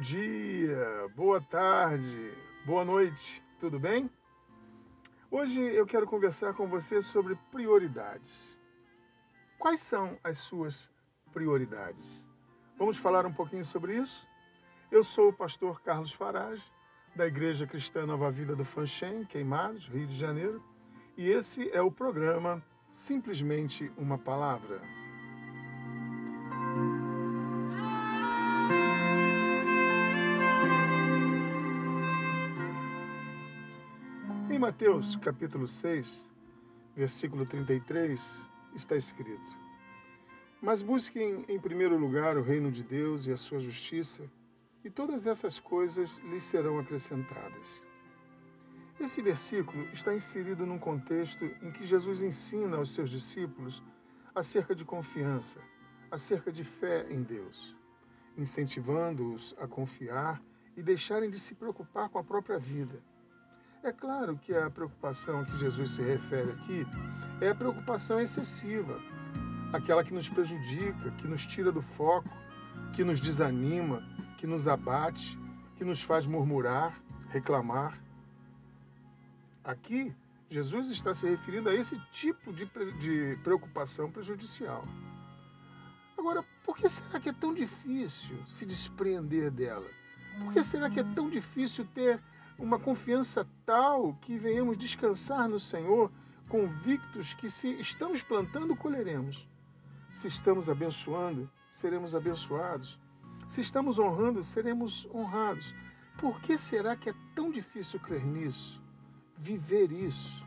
Dia, boa tarde, boa noite, tudo bem? Hoje eu quero conversar com você sobre prioridades. Quais são as suas prioridades? Vamos falar um pouquinho sobre isso? Eu sou o pastor Carlos Farage, da Igreja Cristã Nova Vida do Fanchen, Queimados, Rio de Janeiro, e esse é o programa Simplesmente uma Palavra. Mateus capítulo 6, versículo 33, está escrito: Mas busquem em primeiro lugar o reino de Deus e a sua justiça, e todas essas coisas lhes serão acrescentadas. Esse versículo está inserido num contexto em que Jesus ensina aos seus discípulos acerca de confiança, acerca de fé em Deus, incentivando-os a confiar e deixarem de se preocupar com a própria vida. É claro que a preocupação a que Jesus se refere aqui é a preocupação excessiva, aquela que nos prejudica, que nos tira do foco, que nos desanima, que nos abate, que nos faz murmurar, reclamar. Aqui, Jesus está se referindo a esse tipo de, de preocupação prejudicial. Agora, por que será que é tão difícil se despreender dela? Por que será que é tão difícil ter uma confiança tal que venhamos descansar no Senhor, convictos que se estamos plantando, colheremos? Se estamos abençoando, seremos abençoados. Se estamos honrando, seremos honrados. Por que será que é tão difícil crer nisso? viver isso,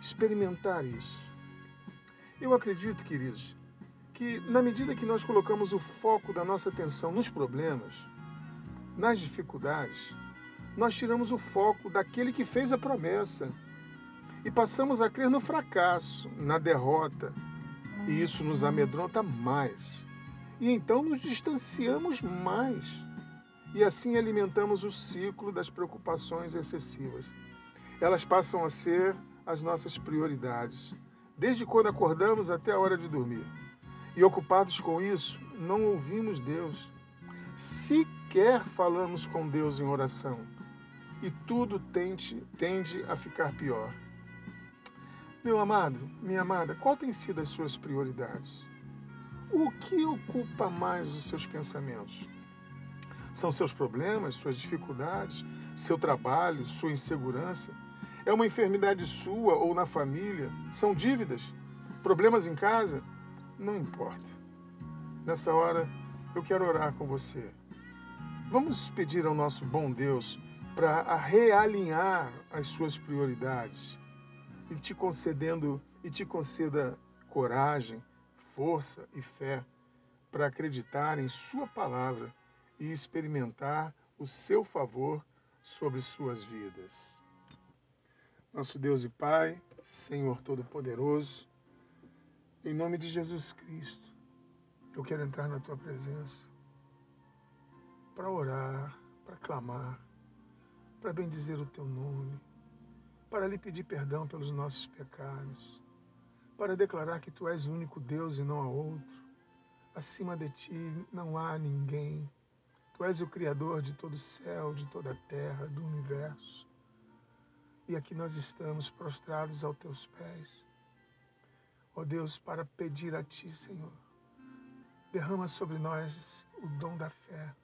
experimentar isso. Eu acredito, queridos, que na medida que nós colocamos o foco da nossa atenção nos problemas, nas dificuldades, nós tiramos o foco daquele que fez a promessa e passamos a crer no fracasso, na derrota, e isso nos amedronta mais. E então nos distanciamos mais. E assim alimentamos o ciclo das preocupações excessivas elas passam a ser as nossas prioridades, desde quando acordamos até a hora de dormir. E ocupados com isso, não ouvimos Deus. Sequer falamos com Deus em oração. E tudo tende, tende a ficar pior. Meu amado, minha amada, qual tem sido as suas prioridades? O que ocupa mais os seus pensamentos? São seus problemas, suas dificuldades, seu trabalho, sua insegurança? É uma enfermidade sua ou na família? São dívidas? Problemas em casa? Não importa. Nessa hora, eu quero orar com você. Vamos pedir ao nosso bom Deus para realinhar as suas prioridades e te concedendo e te conceda coragem, força e fé para acreditar em sua palavra e experimentar o seu favor sobre suas vidas. Nosso Deus e Pai, Senhor Todo-Poderoso, em nome de Jesus Cristo, eu quero entrar na tua presença para orar, para clamar, para bendizer o teu nome, para lhe pedir perdão pelos nossos pecados, para declarar que tu és o único Deus e não há outro. Acima de ti não há ninguém. Tu és o Criador de todo o céu, de toda a terra, do universo. E aqui nós estamos prostrados aos teus pés. Ó oh Deus, para pedir a Ti, Senhor, derrama sobre nós o dom da fé.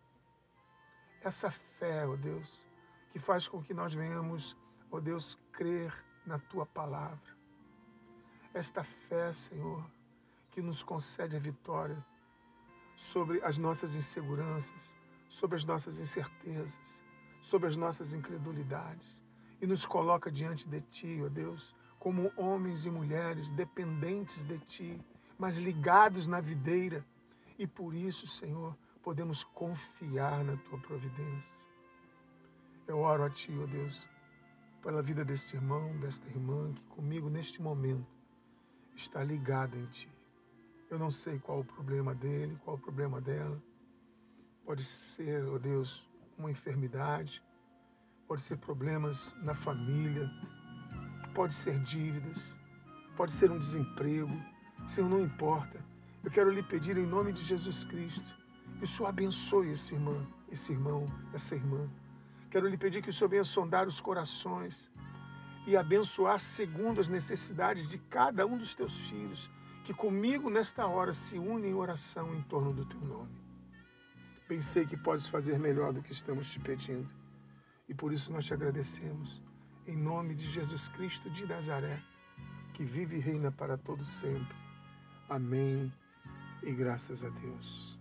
Essa fé, ó oh Deus, que faz com que nós venhamos, ó oh Deus, crer na Tua palavra. Esta fé, Senhor, que nos concede a vitória sobre as nossas inseguranças, sobre as nossas incertezas, sobre as nossas incredulidades e nos coloca diante de Ti, ó Deus, como homens e mulheres dependentes de Ti, mas ligados na videira. E por isso, Senhor, podemos confiar na Tua providência. Oro a Ti, ó Deus, pela vida deste irmão, desta irmã que comigo neste momento está ligada em Ti. Eu não sei qual o problema dele, qual o problema dela. Pode ser, ó Deus, uma enfermidade, pode ser problemas na família, pode ser dívidas, pode ser um desemprego. Senhor, não importa. Eu quero lhe pedir em nome de Jesus Cristo Que o Senhor abençoe esse irmão, esse irmão, essa irmã. Quero lhe pedir que o Senhor venha sondar os corações e abençoar segundo as necessidades de cada um dos teus filhos, que comigo nesta hora se unem em oração em torno do teu nome. Pensei que podes fazer melhor do que estamos te pedindo. E por isso nós te agradecemos. Em nome de Jesus Cristo de Nazaré, que vive e reina para todo sempre. Amém. E graças a Deus.